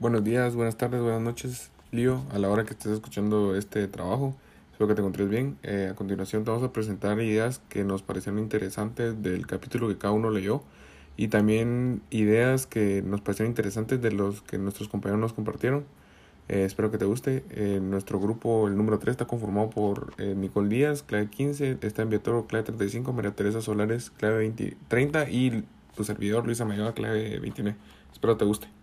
Buenos días, buenas tardes, buenas noches, Lío, a la hora que estés escuchando este trabajo. Espero que te encontres bien. Eh, a continuación te vamos a presentar ideas que nos parecieron interesantes del capítulo que cada uno leyó y también ideas que nos parecieron interesantes de los que nuestros compañeros nos compartieron. Eh, espero que te guste. Eh, nuestro grupo, el número 3, está conformado por Nicole Díaz, clave 15, está en Viatoro, clave 35, María Teresa Solares, clave 20, 30 y tu servidor, Luisa Mayoa, clave 29. Espero te guste.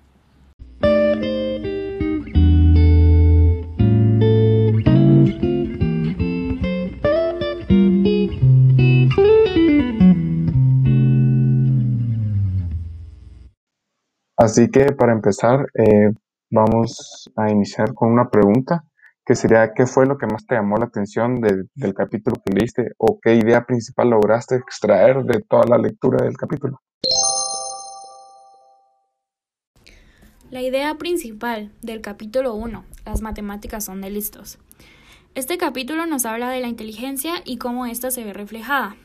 Así que para empezar, eh, vamos a iniciar con una pregunta, que sería, ¿qué fue lo que más te llamó la atención del, del capítulo que leíste o qué idea principal lograste extraer de toda la lectura del capítulo? La idea principal del capítulo 1, las matemáticas son de listos. Este capítulo nos habla de la inteligencia y cómo ésta se ve reflejada.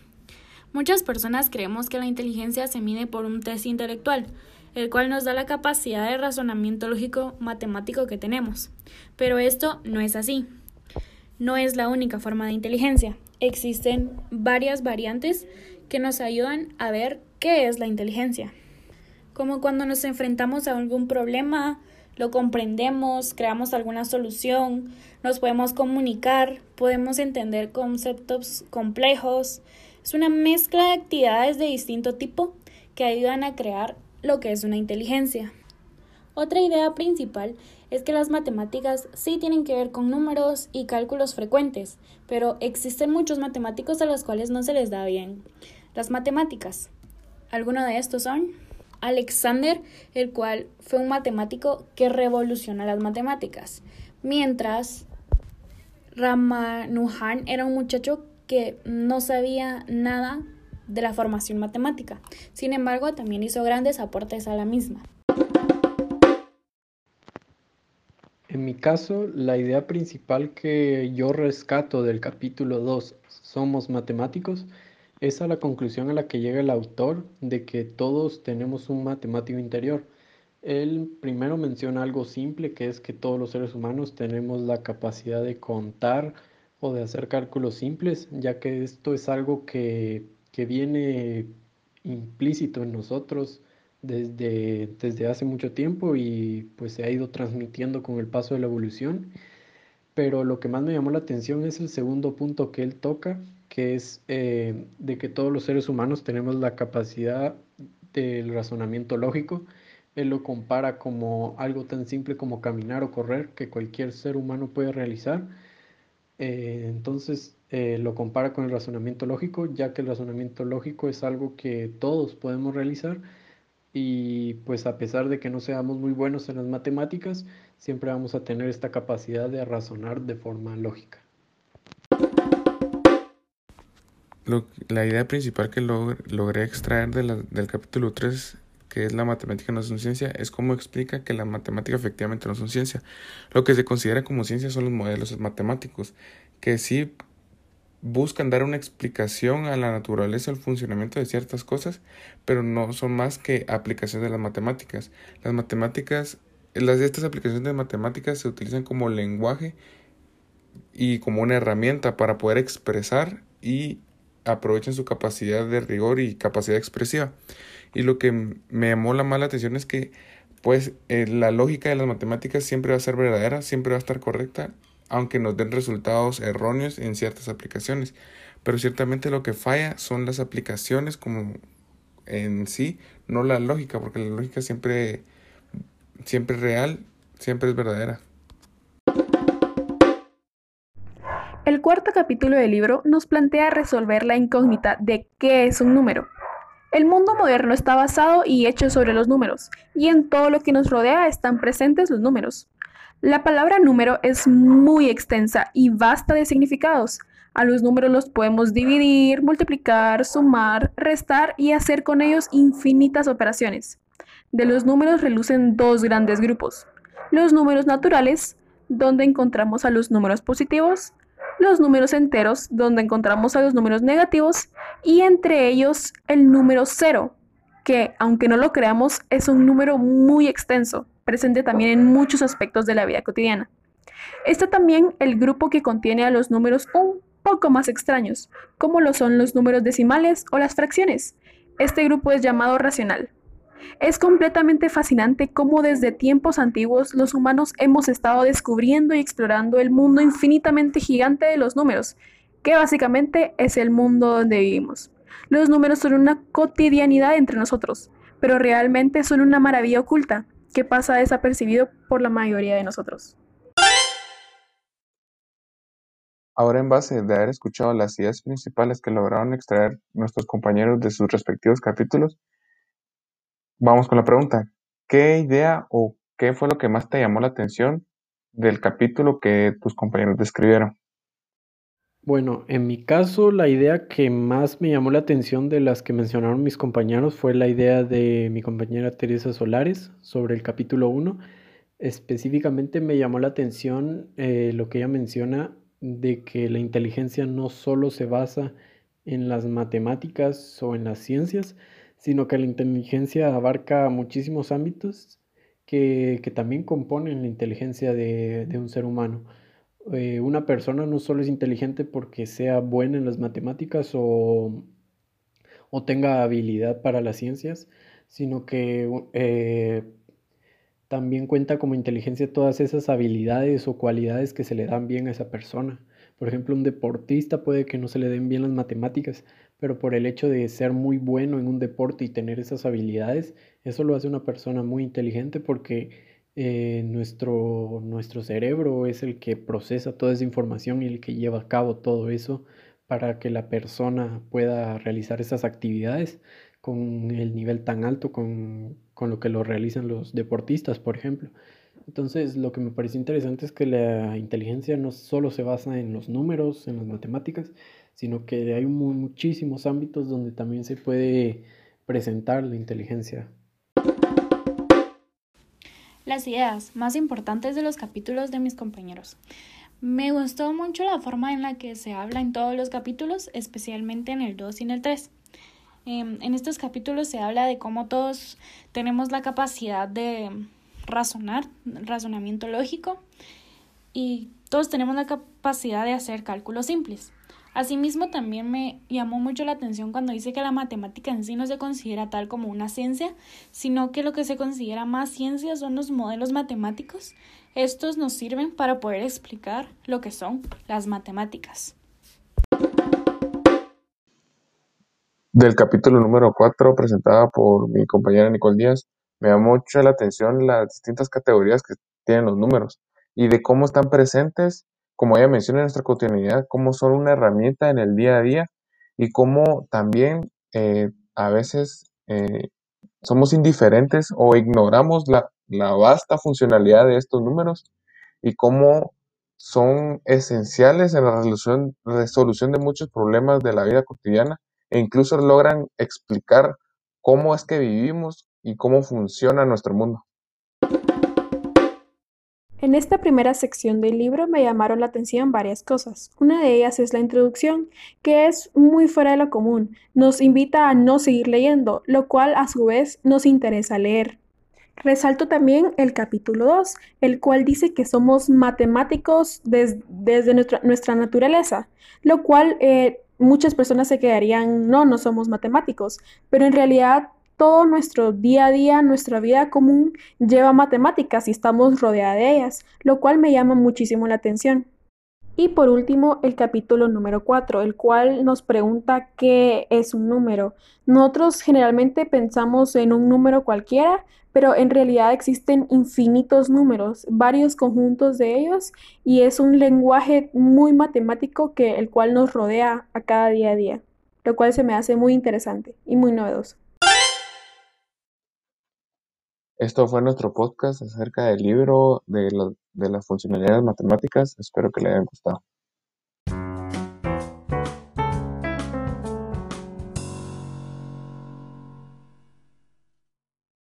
Muchas personas creemos que la inteligencia se mide por un test intelectual, el cual nos da la capacidad de razonamiento lógico matemático que tenemos. Pero esto no es así. No es la única forma de inteligencia. Existen varias variantes que nos ayudan a ver qué es la inteligencia. Como cuando nos enfrentamos a algún problema, lo comprendemos, creamos alguna solución, nos podemos comunicar, podemos entender conceptos complejos. Es una mezcla de actividades de distinto tipo que ayudan a crear lo que es una inteligencia. Otra idea principal es que las matemáticas sí tienen que ver con números y cálculos frecuentes, pero existen muchos matemáticos a los cuales no se les da bien las matemáticas. Algunos de estos son Alexander, el cual fue un matemático que revolucionó las matemáticas, mientras Ramanujan era un muchacho que no sabía nada de la formación matemática. Sin embargo, también hizo grandes aportes a la misma. En mi caso, la idea principal que yo rescato del capítulo 2, Somos matemáticos, es a la conclusión a la que llega el autor de que todos tenemos un matemático interior. Él primero menciona algo simple, que es que todos los seres humanos tenemos la capacidad de contar o de hacer cálculos simples, ya que esto es algo que que viene implícito en nosotros desde, desde hace mucho tiempo y pues se ha ido transmitiendo con el paso de la evolución. Pero lo que más me llamó la atención es el segundo punto que él toca, que es eh, de que todos los seres humanos tenemos la capacidad del razonamiento lógico. Él lo compara como algo tan simple como caminar o correr que cualquier ser humano puede realizar. Eh, entonces, eh, lo compara con el razonamiento lógico, ya que el razonamiento lógico es algo que todos podemos realizar y pues a pesar de que no seamos muy buenos en las matemáticas, siempre vamos a tener esta capacidad de razonar de forma lógica. la idea principal que logré extraer del capítulo 3 que es la matemática no es una ciencia, es cómo explica que la matemática efectivamente no es una ciencia. Lo que se considera como ciencia son los modelos matemáticos, que sí buscan dar una explicación a la naturaleza o el funcionamiento de ciertas cosas, pero no son más que aplicaciones de las matemáticas. Las matemáticas, las estas aplicaciones de matemáticas se utilizan como lenguaje y como una herramienta para poder expresar y aprovechan su capacidad de rigor y capacidad expresiva. Y lo que me llamó la mala atención es que pues eh, la lógica de las matemáticas siempre va a ser verdadera, siempre va a estar correcta aunque nos den resultados erróneos en ciertas aplicaciones. Pero ciertamente lo que falla son las aplicaciones como en sí, no la lógica, porque la lógica siempre, siempre es real, siempre es verdadera. El cuarto capítulo del libro nos plantea resolver la incógnita de qué es un número. El mundo moderno está basado y hecho sobre los números, y en todo lo que nos rodea están presentes los números. La palabra número es muy extensa y vasta de significados. A los números los podemos dividir, multiplicar, sumar, restar y hacer con ellos infinitas operaciones. De los números relucen dos grandes grupos. Los números naturales, donde encontramos a los números positivos, los números enteros, donde encontramos a los números negativos, y entre ellos el número cero, que, aunque no lo creamos, es un número muy extenso presente también en muchos aspectos de la vida cotidiana. Está también el grupo que contiene a los números un poco más extraños, como lo son los números decimales o las fracciones. Este grupo es llamado racional. Es completamente fascinante cómo desde tiempos antiguos los humanos hemos estado descubriendo y explorando el mundo infinitamente gigante de los números, que básicamente es el mundo donde vivimos. Los números son una cotidianidad entre nosotros, pero realmente son una maravilla oculta que pasa desapercibido por la mayoría de nosotros. Ahora, en base de haber escuchado las ideas principales que lograron extraer nuestros compañeros de sus respectivos capítulos, vamos con la pregunta. ¿Qué idea o qué fue lo que más te llamó la atención del capítulo que tus compañeros describieron? Bueno, en mi caso, la idea que más me llamó la atención de las que mencionaron mis compañeros fue la idea de mi compañera Teresa Solares sobre el capítulo 1. Específicamente me llamó la atención eh, lo que ella menciona de que la inteligencia no solo se basa en las matemáticas o en las ciencias, sino que la inteligencia abarca muchísimos ámbitos que, también componen la inteligencia de, un ser humano. Eh, una persona no solo es inteligente porque sea buena en las matemáticas o, o tenga habilidad para las ciencias, sino que eh, también cuenta como inteligencia todas esas habilidades o cualidades que se le dan bien a esa persona. Por ejemplo, un deportista puede que no se le den bien las matemáticas, pero por el hecho de ser muy bueno en un deporte y tener esas habilidades, eso lo hace una persona muy inteligente porque eh, nuestro, nuestro cerebro es el que procesa toda esa información y el que lleva a cabo todo eso para que la persona pueda realizar esas actividades con el nivel tan alto con, lo que lo realizan los deportistas, por ejemplo. Entonces, lo que me parece interesante es que la inteligencia no solo se basa en los números, en las matemáticas, sino que hay muchísimos ámbitos donde también se puede presentar la inteligencia. Las ideas más importantes de los capítulos de mis compañeros. Me gustó mucho la forma en la que se habla en todos los capítulos, especialmente en el 2 y en el 3. Em, en estos capítulos se habla de cómo todos tenemos la capacidad de razonar, razonamiento lógico, y todos tenemos la capacidad de hacer cálculos simples. Asimismo, también me llamó mucho la atención cuando dice que la matemática en sí no se considera tal como una ciencia, sino que lo que se considera más ciencia son los modelos matemáticos. Estos nos sirven para poder explicar lo que son las matemáticas. del capítulo número 4 presentada por mi compañera Nicole Díaz, me llamó mucho la atención las distintas categorías que tienen los números y de cómo están presentes, como ella menciona en nuestra cotidianidad, cómo son una herramienta en el día a día y cómo también eh, a veces eh, somos indiferentes o ignoramos la, vasta funcionalidad de estos números y cómo son esenciales en la resolución de muchos problemas de la vida cotidiana e incluso logran explicar cómo es que vivimos y cómo funciona nuestro mundo. En esta primera sección del libro me llamaron la atención varias cosas. Una de ellas es la introducción, que es muy fuera de lo común. Nos invita a no seguir leyendo, lo cual a su vez nos interesa leer. Resalto también el capítulo 2, el cual dice que somos matemáticos desde nuestra, naturaleza, lo cual eh, muchas personas se quedarían, no, no somos matemáticos, pero en realidad todo nuestro día a día, nuestra vida común lleva matemáticas y estamos rodeados de ellas, lo cual me llama muchísimo la atención. Y por último, el capítulo número 4, el cual nos pregunta qué es un número. Nosotros generalmente pensamos en un número cualquiera, pero en realidad existen infinitos números, varios conjuntos de ellos, y es un lenguaje muy matemático que el cual nos rodea a cada día a día, lo cual se me hace muy interesante y muy novedoso. Esto fue nuestro podcast acerca del libro de, de las funcionalidades matemáticas. Espero que le hayan gustado.